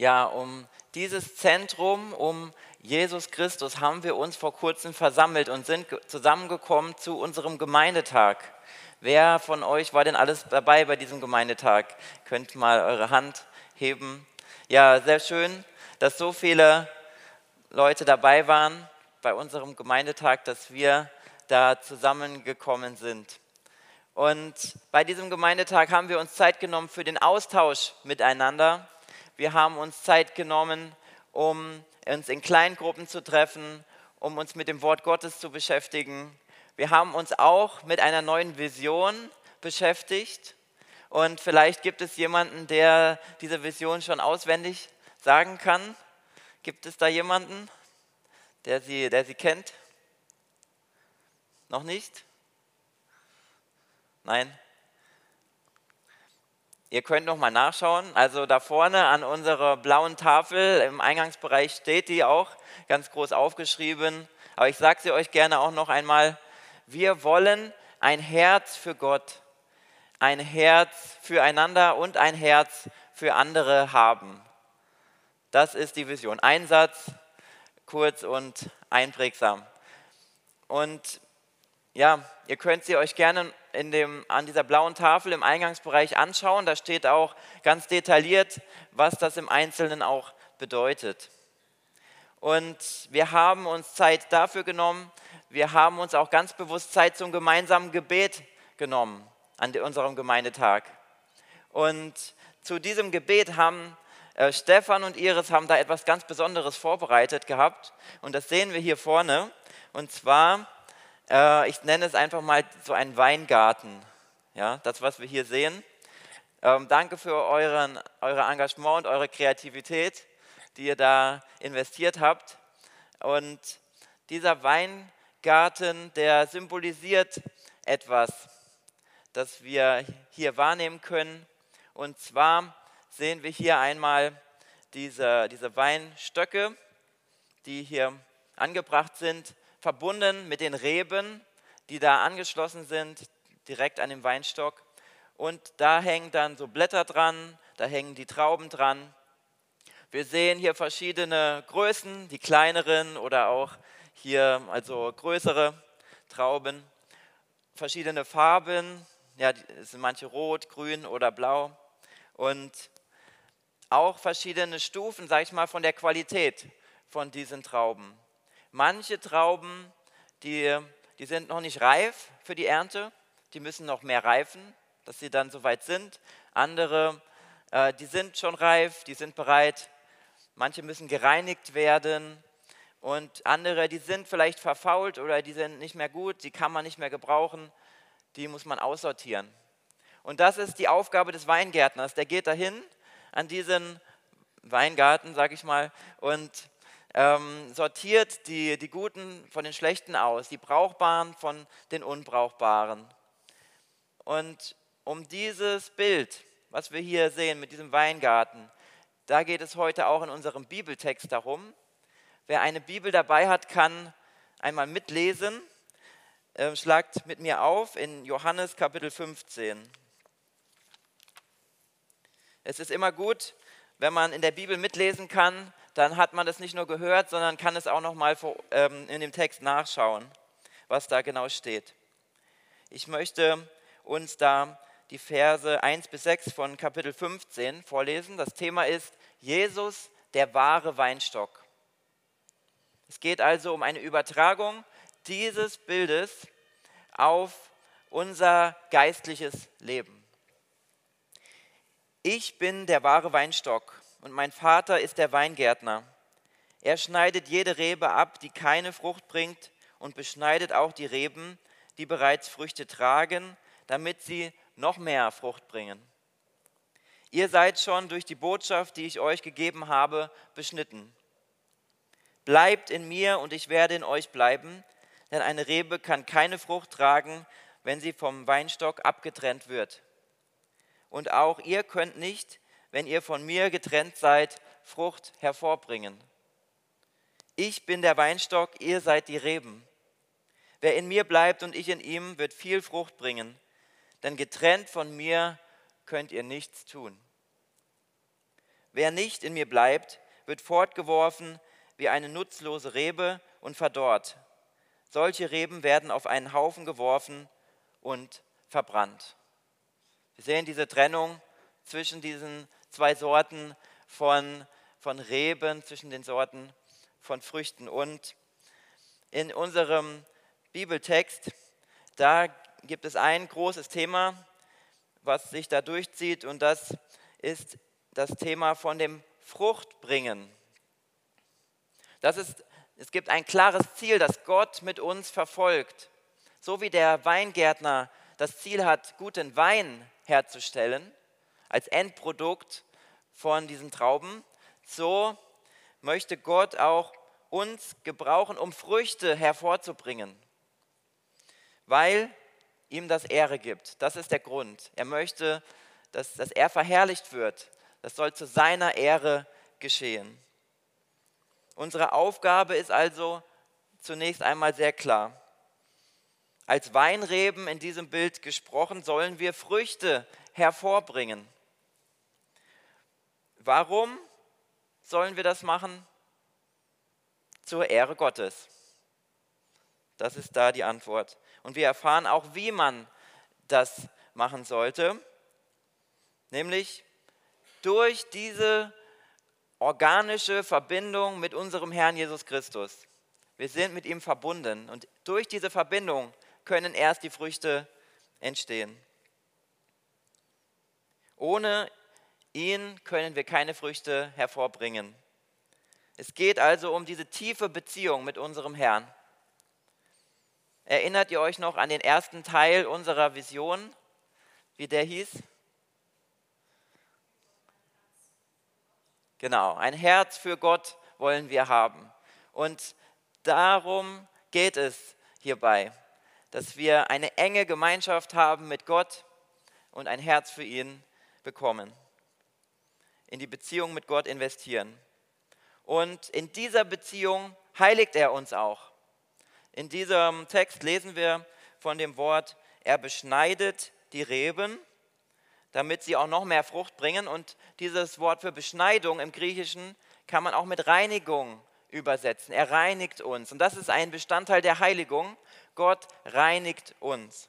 Ja, um dieses Zentrum, um Jesus Christus haben wir uns vor kurzem versammelt und sind zusammengekommen zu unserem Gemeindetag. Wer von euch war denn alles dabei bei diesem Gemeindetag? Könnt mal eure Hand heben. Ja, sehr schön, dass so viele Leute dabei waren bei unserem Gemeindetag, dass wir da zusammengekommen sind. Und bei diesem Gemeindetag haben wir uns Zeit genommen für den Austausch miteinander. Wir haben uns Zeit genommen, um uns in Kleingruppen zu treffen, um uns mit dem Wort Gottes zu beschäftigen. Wir haben uns auch mit einer neuen Vision beschäftigt. Und vielleicht gibt es jemanden, der diese Vision schon auswendig sagen kann. Gibt es da jemanden, der sie, der sie kennt? Noch nicht? Nein? Ihr könnt noch mal nachschauen. Also da vorne an unserer blauen Tafel im Eingangsbereich steht die auch ganz groß aufgeschrieben. Aber ich sage sie euch gerne auch noch einmal. Wir wollen ein Herz für Gott, ein Herz füreinander und ein Herz für andere haben. Das ist die Vision. Ein Satz, kurz und einprägsam. Und ja, ihr könnt sie euch gerne in dem, an dieser blauen Tafel im Eingangsbereich anschauen. Da steht auch ganz detailliert, was das im Einzelnen auch bedeutet. Und wir haben uns Zeit dafür genommen. Wir haben uns auch ganz bewusst Zeit zum gemeinsamen Gebet genommen an unserem Gemeindetag. Und zu diesem Gebet haben äh, Stefan und Iris haben da etwas ganz Besonderes vorbereitet gehabt. Und das sehen wir hier vorne. Und zwar äh, ich nenne es einfach mal so einen Weingarten. Ja, das, was wir hier sehen. Ähm, danke für euren, euer Engagement und eure Kreativität, die ihr da investiert habt. Und dieser Weingarten, der symbolisiert etwas, das wir hier wahrnehmen können. Und zwar sehen wir hier einmal diese, diese Weinstöcke, die hier angebracht sind verbunden mit den Reben, die da angeschlossen sind, direkt an dem Weinstock. Und da hängen dann so Blätter dran, da hängen die Trauben dran. Wir sehen hier verschiedene Größen, die kleineren oder auch hier also größere Trauben, verschiedene Farben, ja, sind manche rot, grün oder blau und auch verschiedene Stufen, sage ich mal, von der Qualität von diesen Trauben. Manche Trauben, die, die sind noch nicht reif für die Ernte, die müssen noch mehr reifen, dass sie dann soweit sind. Andere, äh, die sind schon reif, die sind bereit. Manche müssen gereinigt werden und andere, die sind vielleicht verfault oder die sind nicht mehr gut, die kann man nicht mehr gebrauchen, die muss man aussortieren. Und das ist die Aufgabe des Weingärtners. Der geht dahin an diesen Weingarten, sag ich mal, und ähm, sortiert die, die Guten von den Schlechten aus, die Brauchbaren von den Unbrauchbaren. Und um dieses Bild, was wir hier sehen mit diesem Weingarten, da geht es heute auch in unserem Bibeltext darum. Wer eine Bibel dabei hat, kann einmal mitlesen. Ähm, schlagt mit mir auf in Johannes Kapitel 15. Es ist immer gut, wenn man in der Bibel mitlesen kann, dann hat man das nicht nur gehört, sondern kann es auch noch mal ähm, in dem Text nachschauen, was da genau steht. Ich möchte uns da die Verse 1 bis 6 von Kapitel 15 vorlesen. Das Thema ist Jesus, der wahre Weinstock. Es geht also um eine Übertragung dieses Bildes auf unser geistliches Leben. Ich bin der wahre Weinstock und mein Vater ist der Weingärtner. Er schneidet jede Rebe ab, die keine Frucht bringt, und beschneidet auch die Reben, die bereits Früchte tragen, damit sie noch mehr Frucht bringen. Ihr seid schon durch die Botschaft, die ich euch gegeben habe, beschnitten. Bleibt in mir und ich werde in euch bleiben, denn eine Rebe kann keine Frucht tragen, wenn sie vom Weinstock abgetrennt wird. Und auch ihr könnt nicht, wenn ihr von mir getrennt seid, Frucht hervorbringen. Ich bin der Weinstock, ihr seid die Reben. Wer in mir bleibt und ich in ihm, wird viel Frucht bringen, denn getrennt von mir könnt ihr nichts tun. Wer nicht in mir bleibt, wird fortgeworfen wie eine nutzlose Rebe und verdorrt. Solche Reben werden auf einen Haufen geworfen und verbrannt. Wir sehen diese Trennung zwischen diesen zwei Sorten von, von Reben, zwischen den Sorten von Früchten. Und in unserem Bibeltext, da gibt es ein großes Thema, was sich da durchzieht, und das ist das Thema von dem Fruchtbringen. Das ist, es gibt ein klares Ziel, das Gott mit uns verfolgt. So wie der Weingärtner das Ziel hat, guten Wein herzustellen, als Endprodukt von diesen Trauben, so möchte Gott auch uns gebrauchen, um Früchte hervorzubringen, weil ihm das Ehre gibt. Das ist der Grund. Er möchte, dass, dass er verherrlicht wird. Das soll zu seiner Ehre geschehen. Unsere Aufgabe ist also zunächst einmal sehr klar. Als Weinreben in diesem Bild gesprochen, sollen wir Früchte hervorbringen. Warum sollen wir das machen? Zur Ehre Gottes. Das ist da die Antwort. Und wir erfahren auch, wie man das machen sollte, nämlich durch diese organische Verbindung mit unserem Herrn Jesus Christus. Wir sind mit ihm verbunden und durch diese Verbindung können erst die Früchte entstehen. Ohne ihn können wir keine Früchte hervorbringen. Es geht also um diese tiefe Beziehung mit unserem Herrn. Erinnert ihr euch noch an den ersten Teil unserer Vision, wie der hieß? Genau, ein Herz für Gott wollen wir haben. Und darum geht es hierbei, dass wir eine enge Gemeinschaft haben mit Gott und ein Herz für ihn bekommen. In die Beziehung mit Gott investieren. Und in dieser Beziehung heiligt er uns auch. In diesem Text lesen wir von dem Wort, er beschneidet die Reben damit sie auch noch mehr Frucht bringen. Und dieses Wort für Beschneidung im Griechischen kann man auch mit Reinigung übersetzen. Er reinigt uns. Und das ist ein Bestandteil der Heiligung. Gott reinigt uns.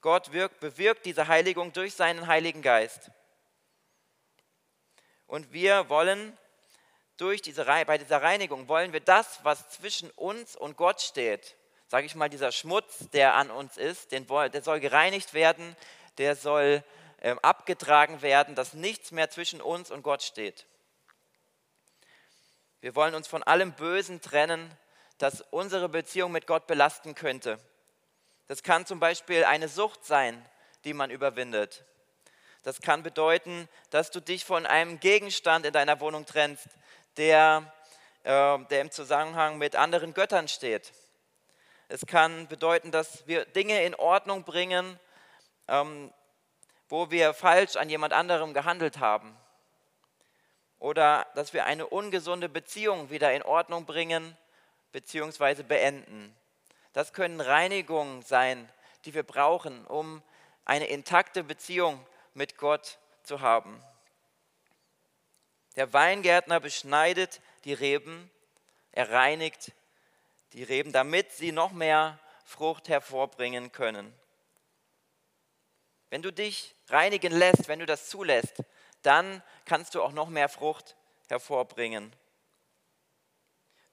Gott wirkt, bewirkt diese Heiligung durch seinen Heiligen Geist. Und wir wollen durch diese, bei dieser Reinigung, wollen wir das, was zwischen uns und Gott steht, sage ich mal, dieser Schmutz, der an uns ist, den, der soll gereinigt werden, der soll äh, abgetragen werden, dass nichts mehr zwischen uns und Gott steht. Wir wollen uns von allem Bösen trennen, das unsere Beziehung mit Gott belasten könnte. Das kann zum Beispiel eine Sucht sein, die man überwindet. Das kann bedeuten, dass du dich von einem Gegenstand in deiner Wohnung trennst, der, äh, der im Zusammenhang mit anderen Göttern steht. Es kann bedeuten, dass wir Dinge in Ordnung bringen, ähm, wo wir falsch an jemand anderem gehandelt haben. Oder dass wir eine ungesunde Beziehung wieder in Ordnung bringen bzw. beenden. Das können Reinigungen sein, die wir brauchen, um eine intakte Beziehung mit Gott zu haben. Der Weingärtner beschneidet die Reben, er reinigt die Reben, damit sie noch mehr Frucht hervorbringen können. Wenn du dich reinigen lässt, wenn du das zulässt, dann kannst du auch noch mehr Frucht hervorbringen.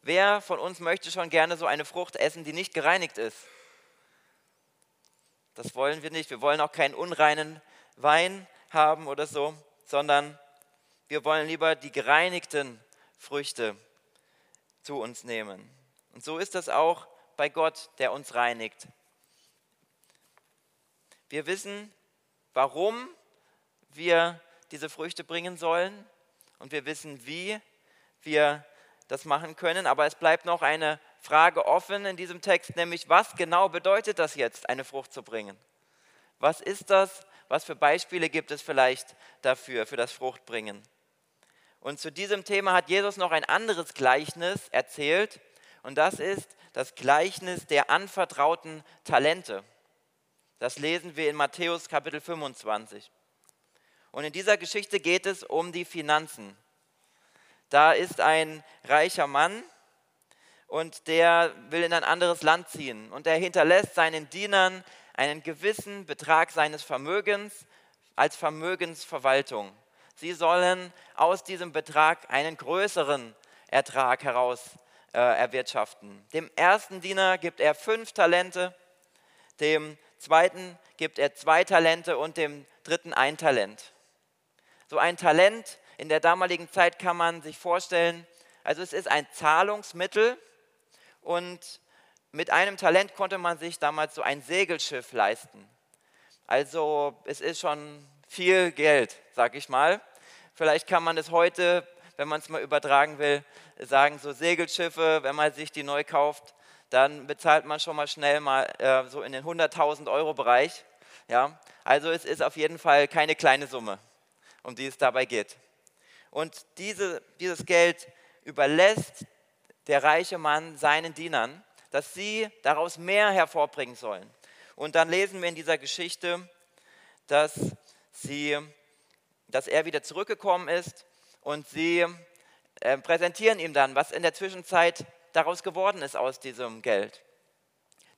Wer von uns möchte schon gerne so eine Frucht essen, die nicht gereinigt ist? Das wollen wir nicht. Wir wollen auch keinen unreinen Wein haben oder so, sondern wir wollen lieber die gereinigten Früchte zu uns nehmen. Und so ist das auch bei Gott, der uns reinigt. Wir wissen, warum wir diese Früchte bringen sollen und wir wissen, wie wir das machen können. Aber es bleibt noch eine Frage offen in diesem Text, nämlich was genau bedeutet das jetzt, eine Frucht zu bringen? Was ist das? Was für Beispiele gibt es vielleicht dafür, für das Fruchtbringen? Und zu diesem Thema hat Jesus noch ein anderes Gleichnis erzählt und das ist das Gleichnis der anvertrauten Talente. Das lesen wir in Matthäus Kapitel 25. Und in dieser Geschichte geht es um die Finanzen. Da ist ein reicher Mann und der will in ein anderes Land ziehen. Und er hinterlässt seinen Dienern einen gewissen Betrag seines Vermögens als Vermögensverwaltung. Sie sollen aus diesem Betrag einen größeren Ertrag heraus äh, erwirtschaften. Dem ersten Diener gibt er fünf Talente, dem zweiten gibt er zwei Talente und dem dritten ein Talent. So ein Talent in der damaligen Zeit kann man sich vorstellen, also es ist ein Zahlungsmittel und mit einem Talent konnte man sich damals so ein Segelschiff leisten. Also es ist schon viel Geld, sag ich mal. Vielleicht kann man es heute, wenn man es mal übertragen will, sagen, so Segelschiffe, wenn man sich die neu kauft, dann bezahlt man schon mal schnell mal äh, so in den 100.000 Euro Bereich. Ja? Also es ist auf jeden Fall keine kleine Summe, um die es dabei geht. Und diese, dieses Geld überlässt der reiche Mann seinen Dienern, dass sie daraus mehr hervorbringen sollen. Und dann lesen wir in dieser Geschichte, dass, sie, dass er wieder zurückgekommen ist und sie äh, präsentieren ihm dann, was in der Zwischenzeit daraus geworden ist aus diesem Geld.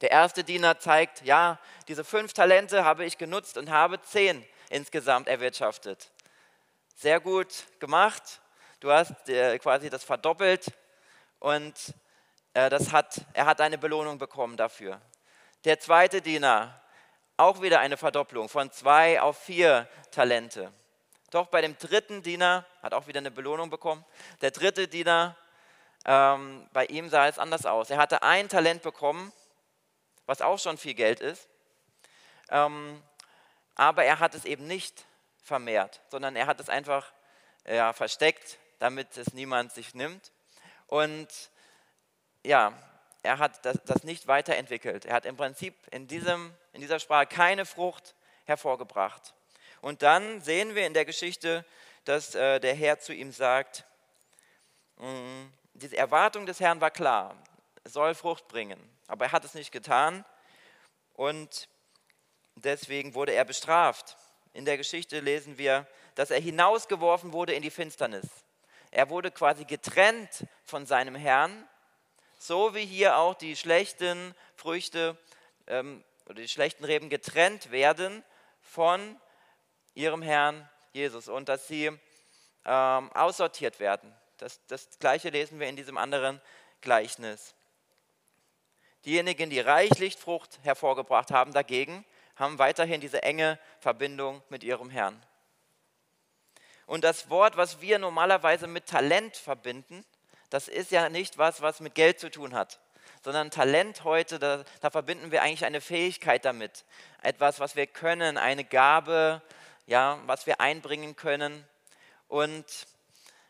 Der erste Diener zeigt, ja, diese fünf Talente habe ich genutzt und habe zehn insgesamt erwirtschaftet. Sehr gut gemacht. Du hast äh, quasi das verdoppelt und das hat, er hat eine Belohnung bekommen dafür. Der zweite Diener, auch wieder eine Verdopplung von zwei auf vier Talente. Doch bei dem dritten Diener hat auch wieder eine Belohnung bekommen. Der dritte Diener ähm, bei ihm sah es anders aus. Er hatte ein Talent bekommen, was auch schon viel Geld ist, ähm, aber er hat es eben nicht vermehrt, sondern er hat es einfach ja, versteckt, damit es niemand sich nimmt. Und ja, er hat das, das, nicht weiterentwickelt. Er hat im Prinzip in, diesem, in dieser Sprache keine Frucht hervorgebracht. Und dann sehen wir in der Geschichte, dass äh, der Herr zu ihm sagt, mm, diese Erwartung des Herrn war klar, es soll Frucht bringen, aber er hat es nicht getan und deswegen wurde er bestraft. In der Geschichte lesen wir, dass er hinausgeworfen wurde in die Finsternis. Er wurde quasi getrennt von seinem Herrn, so wie hier auch die schlechten Früchte ähm, oder die schlechten Reben getrennt werden von ihrem Herrn Jesus und dass sie ähm, aussortiert werden. Das, das gleiche lesen wir in diesem anderen Gleichnis. Diejenigen, die reichlich Frucht hervorgebracht haben, dagegen haben weiterhin diese enge Verbindung mit ihrem Herrn. Und das Wort, was wir normalerweise mit Talent verbinden, das ist ja nicht was, was mit Geld zu tun hat, sondern Talent heute, da, da verbinden wir eigentlich eine Fähigkeit damit. Etwas, was wir können, eine Gabe, ja, was wir einbringen können. Und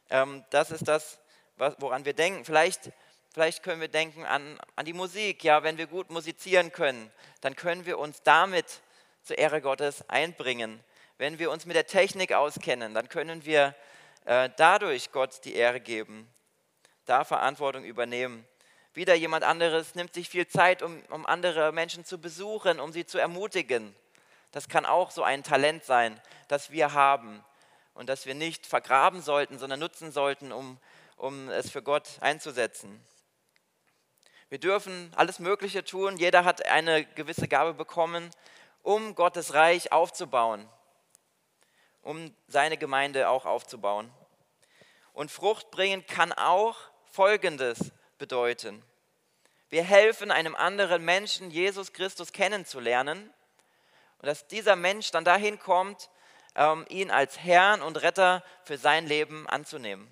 ähm, das ist das, woran wir denken. Vielleicht, vielleicht können wir denken an, an die Musik. Ja, wenn wir gut musizieren können, dann können wir uns damit zur Ehre Gottes einbringen. Wenn wir uns mit der Technik auskennen, dann können wir äh, dadurch Gott die Ehre geben, da Verantwortung übernehmen. Wieder jemand anderes nimmt sich viel Zeit, um, um andere Menschen zu besuchen, um sie zu ermutigen. Das kann auch so ein Talent sein, das wir haben und das wir nicht vergraben sollten, sondern nutzen sollten, um, um es für Gott einzusetzen. Wir dürfen alles Mögliche tun. Jeder hat eine gewisse Gabe bekommen, um Gottes Reich aufzubauen, um seine Gemeinde auch aufzubauen. Und Frucht bringen kann auch Folgendes bedeuten. Wir helfen einem anderen Menschen, Jesus Christus kennenzulernen und dass dieser Mensch dann dahin kommt, ähm, ihn als Herrn und Retter für sein Leben anzunehmen.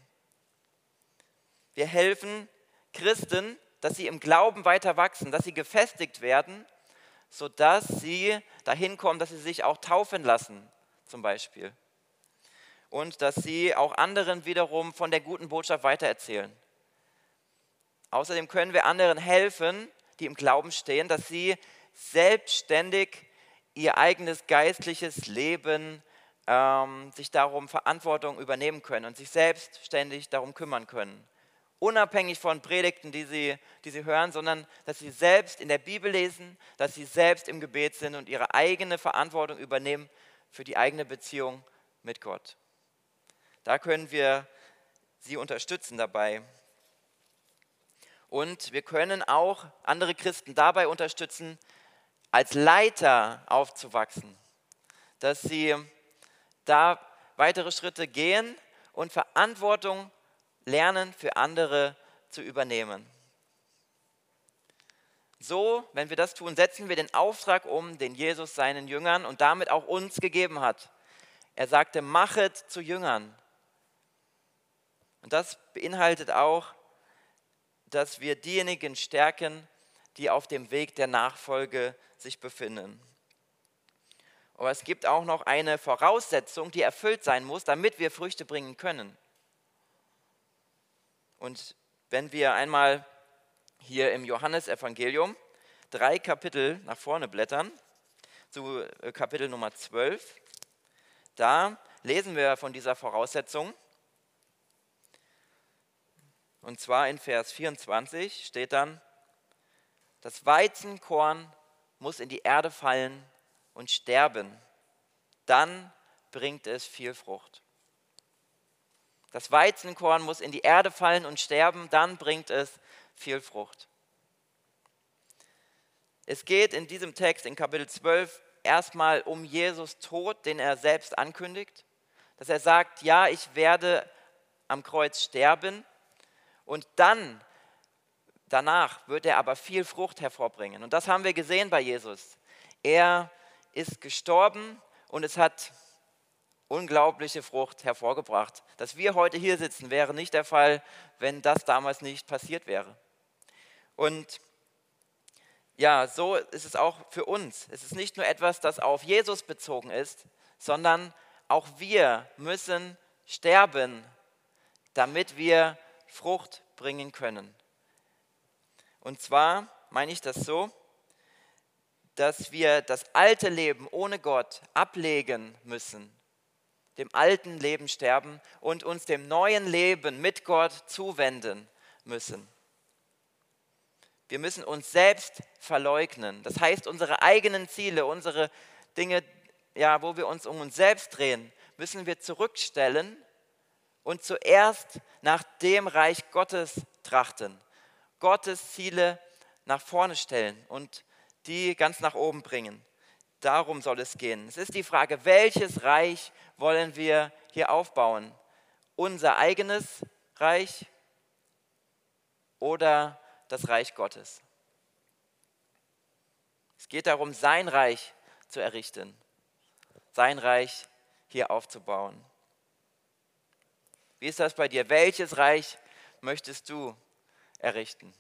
Wir helfen Christen, dass sie im Glauben weiter wachsen, dass sie gefestigt werden, sodass sie dahin kommen, dass sie sich auch taufen lassen, zum Beispiel. Und dass sie auch anderen wiederum von der guten Botschaft weitererzählen. Außerdem können wir anderen helfen, die im Glauben stehen, dass sie selbstständig ihr eigenes geistliches Leben ähm, sich darum Verantwortung übernehmen können und sich selbstständig darum kümmern können. Unabhängig von Predigten, die sie, die sie hören, sondern dass sie selbst in der Bibel lesen, dass sie selbst im Gebet sind und ihre eigene Verantwortung übernehmen für die eigene Beziehung mit Gott. Da können wir sie unterstützen dabei. Und wir können auch andere Christen dabei unterstützen, als Leiter aufzuwachsen, dass sie da weitere Schritte gehen und Verantwortung lernen, für andere zu übernehmen. So, wenn wir das tun, setzen wir den Auftrag um, den Jesus seinen Jüngern und damit auch uns gegeben hat. Er sagte, machet zu Jüngern. Und das beinhaltet auch, dass wir diejenigen stärken, die auf dem Weg der Nachfolge sich befinden. Aber es gibt auch noch eine Voraussetzung, die erfüllt sein muss, damit wir Früchte bringen können. Und wenn wir einmal hier im Johannesevangelium drei Kapitel nach vorne blättern, zu äh, Kapitel Nummer 12, da lesen wir von dieser Voraussetzung. Und zwar in Vers 24 steht dann, das Weizenkorn muss in die Erde fallen und sterben, dann bringt es viel Frucht. Das Weizenkorn muss in die Erde fallen und sterben, dann bringt es viel Frucht. Es geht in diesem Text in Kapitel 12 erstmal um Jesus Tod, den er selbst ankündigt, dass er sagt, ja, ich werde am Kreuz sterben und dann, danach wird er aber viel Frucht hervorbringen. Und das haben wir gesehen bei Jesus. Er ist gestorben und es hat unglaubliche Frucht hervorgebracht. Dass wir heute hier sitzen, wäre nicht der Fall, wenn das damals nicht passiert wäre. Und ja, so ist es auch für uns. Es ist nicht nur etwas, das auf Jesus bezogen ist, sondern auch wir müssen sterben, damit wir Frucht bringen können. Und zwar meine ich das so, dass wir das alte Leben ohne Gott ablegen müssen dem alten Leben sterben und uns dem neuen Leben mit Gott zuwenden müssen. Wir müssen uns selbst verleugnen. Das heißt, unsere eigenen Ziele, unsere Dinge, ja, wo wir uns um uns selbst drehen, müssen wir zurückstellen und zuerst nach dem Reich Gottes trachten. Gottes Ziele nach vorne stellen und die ganz nach oben bringen. Darum soll es gehen. Es ist die Frage, welches Reich wollen wir hier aufbauen? Unser eigenes Reich oder das Reich Gottes? Es geht darum, sein Reich zu errichten, sein Reich hier aufzubauen. Wie ist das bei dir? Welches Reich möchtest du errichten?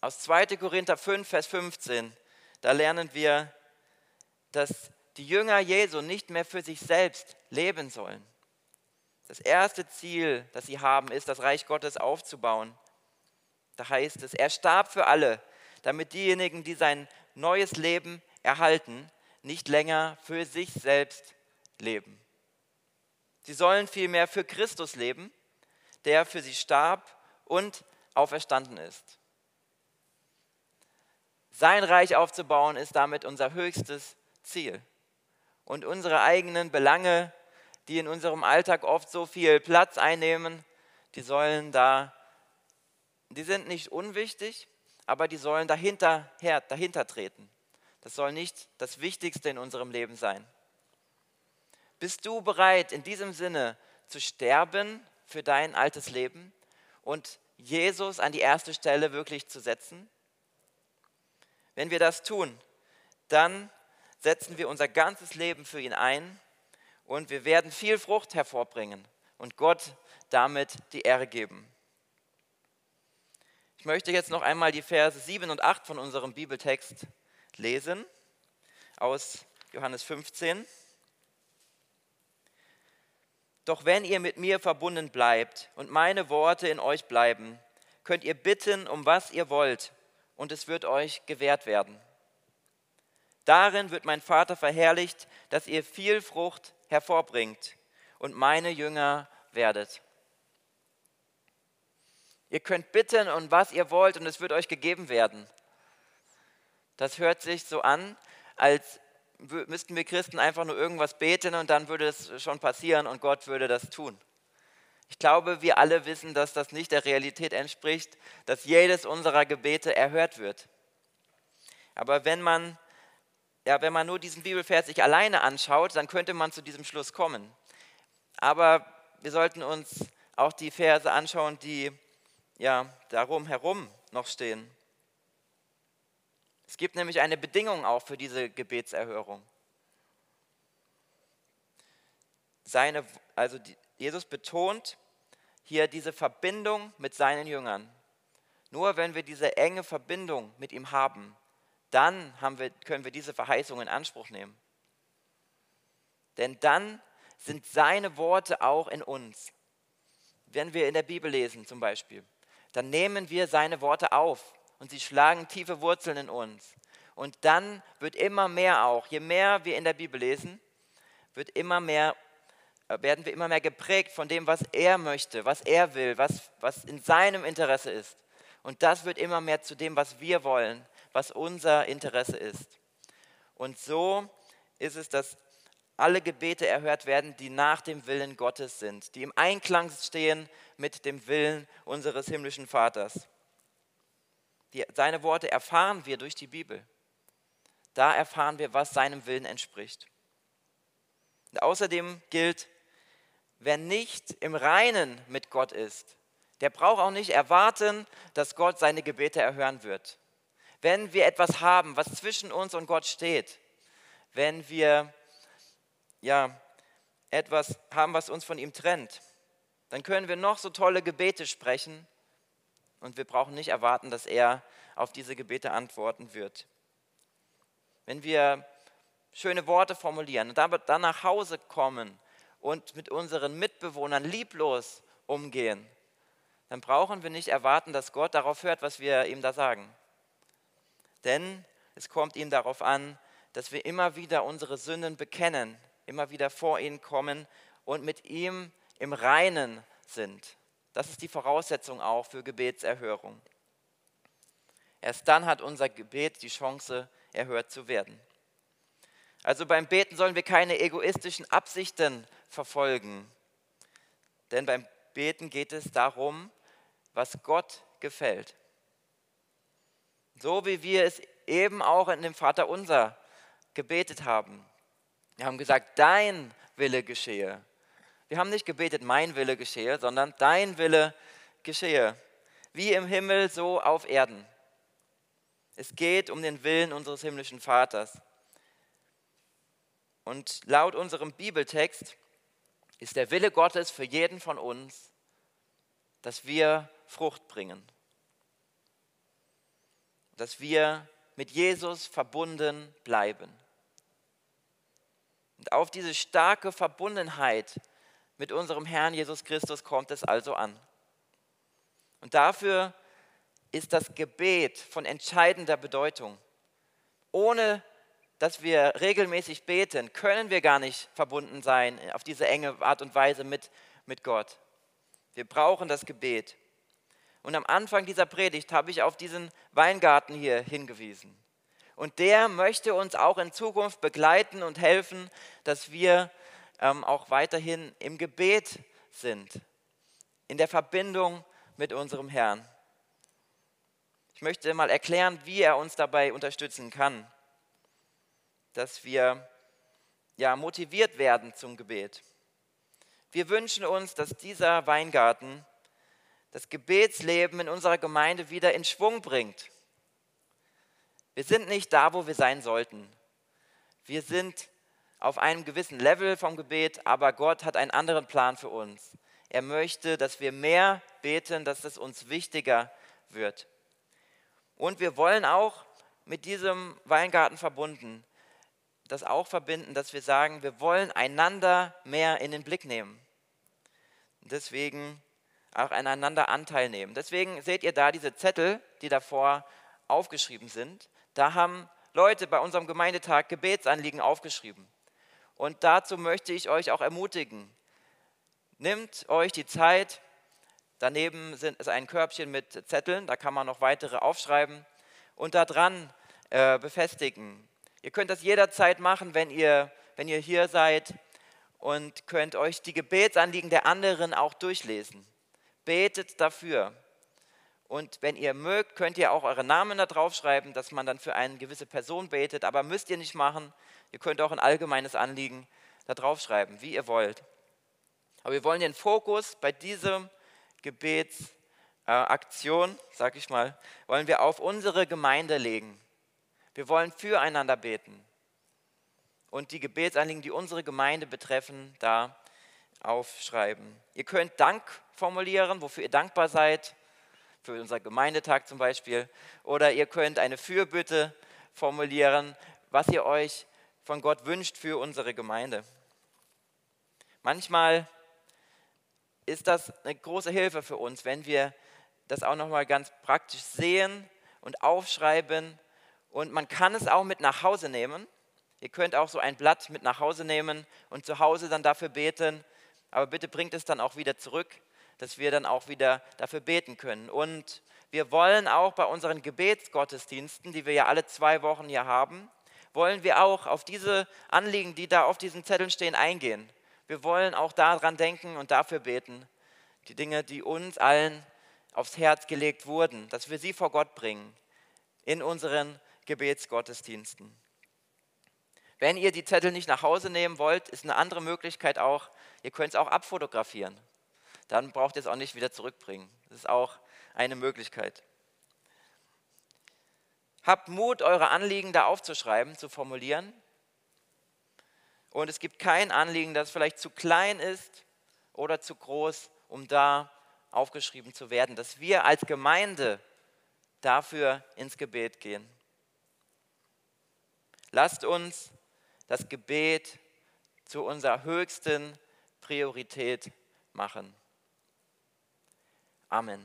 Aus 2. Korinther 5, Vers 15, da lernen wir, dass die Jünger Jesu nicht mehr für sich selbst leben sollen. Das erste Ziel, das sie haben, ist, das Reich Gottes aufzubauen. Da heißt es, er starb für alle, damit diejenigen, die sein neues Leben erhalten, nicht länger für sich selbst leben. Sie sollen vielmehr für Christus leben, der für sie starb und auferstanden ist. Sein Reich aufzubauen ist damit unser höchstes Ziel. Und unsere eigenen Belange, die in unserem Alltag oft so viel Platz einnehmen, die sollen da, die sind nicht unwichtig, aber die sollen dahinter, her, dahinter treten. Das soll nicht das Wichtigste in unserem Leben sein. Bist du bereit, in diesem Sinne zu sterben für dein altes Leben und Jesus an die erste Stelle wirklich zu setzen? Wenn wir das tun, dann setzen wir unser ganzes Leben für ihn ein und wir werden viel Frucht hervorbringen und Gott damit die Ehre geben. Ich möchte jetzt noch einmal die Verse 7 und 8 von unserem Bibeltext lesen aus Johannes 15. Doch wenn ihr mit mir verbunden bleibt und meine Worte in euch bleiben, könnt ihr bitten, um was ihr wollt, und es wird euch gewährt werden. Darin wird mein Vater verherrlicht, dass ihr viel Frucht hervorbringt und meine Jünger werdet. Ihr könnt bitten und was ihr wollt und es wird euch gegeben werden. Das hört sich so an, als müssten wir Christen einfach nur irgendwas beten und dann würde es schon passieren und Gott würde das tun. Ich glaube, wir alle wissen, dass das nicht der Realität entspricht, dass jedes unserer Gebete erhört wird. Aber wenn man, ja, wenn man nur diesen Bibelvers sich alleine anschaut, dann könnte man zu diesem Schluss kommen. Aber wir sollten uns auch die Verse anschauen, die ja, darum herum noch stehen. Es gibt nämlich eine Bedingung auch für diese Gebetserhörung. Seine, also Jesus betont hier diese Verbindung mit seinen Jüngern. Nur wenn wir diese enge Verbindung mit ihm haben, dann haben wir, können wir diese Verheißung in Anspruch nehmen. Denn dann sind seine Worte auch in uns. Wenn wir in der Bibel lesen zum Beispiel, dann nehmen wir seine Worte auf und sie schlagen tiefe Wurzeln in uns. Und dann wird immer mehr auch, je mehr wir in der Bibel lesen, wird immer mehr, äh, werden wir immer mehr geprägt von dem, was er möchte, was er will, was, was in seinem Interesse ist. Und das wird immer mehr zu dem, was wir wollen, was unser Interesse ist. Und so ist es, dass alle Gebete erhört werden, die nach dem Willen Gottes sind, die im Einklang stehen mit dem Willen unseres himmlischen Vaters. Die, seine Worte erfahren wir durch die Bibel. Da erfahren wir, was seinem Willen entspricht. Und außerdem gilt, wer nicht im Reinen mit Gott ist, der braucht auch nicht erwarten, dass Gott seine Gebete erhören wird. Wenn wir etwas haben, was zwischen uns und Gott steht, wenn wir ja etwas haben, was uns von ihm trennt, dann können wir noch so tolle Gebete sprechen und wir brauchen nicht erwarten, dass er auf diese Gebete antworten wird. Wenn wir schöne Worte formulieren und dann nach Hause kommen und mit unseren Mitbewohnern lieblos umgehen, dann brauchen wir nicht erwarten, dass Gott darauf hört, was wir ihm da sagen. Denn es kommt ihm darauf an, dass wir immer wieder unsere Sünden bekennen, immer wieder vor ihn kommen und mit ihm im Reinen sind. Das ist die Voraussetzung auch für Gebetserhörung. Erst dann hat unser Gebet die Chance, erhört zu werden. Also beim Beten sollen wir keine egoistischen Absichten verfolgen. Denn beim Beten geht es darum, was Gott gefällt. So wie wir es eben auch in dem Vater unser gebetet haben. Wir haben gesagt, dein Wille geschehe. Wir haben nicht gebetet, mein Wille geschehe, sondern dein Wille geschehe. Wie im Himmel, so auf Erden. Es geht um den Willen unseres himmlischen Vaters. Und laut unserem Bibeltext ist der Wille Gottes für jeden von uns, dass wir Frucht bringen. Dass wir mit Jesus verbunden bleiben. Und auf diese starke Verbundenheit mit unserem Herrn Jesus Christus kommt es also an. Und dafür ist das Gebet von entscheidender Bedeutung. Ohne dass wir regelmäßig beten, können wir gar nicht verbunden sein auf diese enge Art und Weise mit, mit Gott. Wir brauchen das Gebet. Und am Anfang dieser Predigt habe ich auf diesen Weingarten hier hingewiesen. Und der möchte uns auch in Zukunft begleiten und helfen, dass wir ähm, auch weiterhin im Gebet sind, in der Verbindung mit unserem Herrn. Ich möchte mal erklären, wie er uns dabei unterstützen kann, dass wir ja, motiviert werden zum Gebet. Wir wünschen uns, dass dieser Weingarten das Gebetsleben in unserer Gemeinde wieder in Schwung bringt. Wir sind nicht da, wo wir sein sollten. Wir sind auf einem gewissen Level vom Gebet, aber Gott hat einen anderen Plan für uns. Er möchte, dass wir mehr beten, dass es uns wichtiger wird. Und wir wollen auch mit diesem Weingarten verbunden, das auch verbinden, dass wir sagen, wir wollen einander mehr in den Blick nehmen. Deswegen auch aneinander Anteil nehmen. Deswegen seht ihr da diese Zettel, die davor aufgeschrieben sind. Da haben Leute bei unserem Gemeindetag Gebetsanliegen aufgeschrieben. Und dazu möchte ich euch auch ermutigen. Nehmt euch die Zeit. Daneben sind, ist ein Körbchen mit Zetteln, da kann man noch weitere aufschreiben und daran äh, befestigen. Ihr könnt das jederzeit machen, wenn ihr, wenn ihr hier seid und könnt euch die Gebetsanliegen der anderen auch durchlesen. Betet dafür. Und wenn ihr mögt, könnt ihr auch eure Namen da draufschreiben, dass man dann für eine gewisse Person betet. Aber müsst ihr nicht machen. Ihr könnt auch ein allgemeines Anliegen da draufschreiben, wie ihr wollt. Aber wir wollen den Fokus bei diesem Gebetsaktion, äh, sag ich mal, wollen wir auf unsere Gemeinde legen. Wir wollen füreinander beten und die Gebetsanliegen, die unsere Gemeinde betreffen, da aufschreiben. Ihr könnt Dank formulieren, wofür ihr dankbar seid für unser Gemeindetag zum Beispiel. Oder ihr könnt eine Fürbitte formulieren, was ihr euch von Gott wünscht für unsere Gemeinde. Manchmal ist das eine große Hilfe für uns, wenn wir das auch nochmal ganz praktisch sehen und aufschreiben. Und man kann es auch mit nach Hause nehmen. Ihr könnt auch so ein Blatt mit nach Hause nehmen und zu Hause dann dafür beten. Aber bitte bringt es dann auch wieder zurück, dass wir dann auch wieder dafür beten können. Und wir wollen auch bei unseren Gebetsgottesdiensten, die wir ja alle zwei Wochen hier haben, wollen wir auch auf diese Anliegen, die da auf diesen Zetteln stehen, eingehen. Wir wollen auch daran denken und dafür beten, die Dinge, die uns allen aufs Herz gelegt wurden, dass wir sie vor Gott bringen in unseren Gebetsgottesdiensten. Wenn ihr die Zettel nicht nach Hause nehmen wollt, ist eine andere Möglichkeit auch, ihr könnt es auch abfotografieren dann braucht ihr es auch nicht wieder zurückbringen. Das ist auch eine Möglichkeit. Habt Mut, eure Anliegen da aufzuschreiben, zu formulieren. Und es gibt kein Anliegen, das vielleicht zu klein ist oder zu groß, um da aufgeschrieben zu werden, dass wir als Gemeinde dafür ins Gebet gehen. Lasst uns das Gebet zu unserer höchsten Priorität machen. Amen.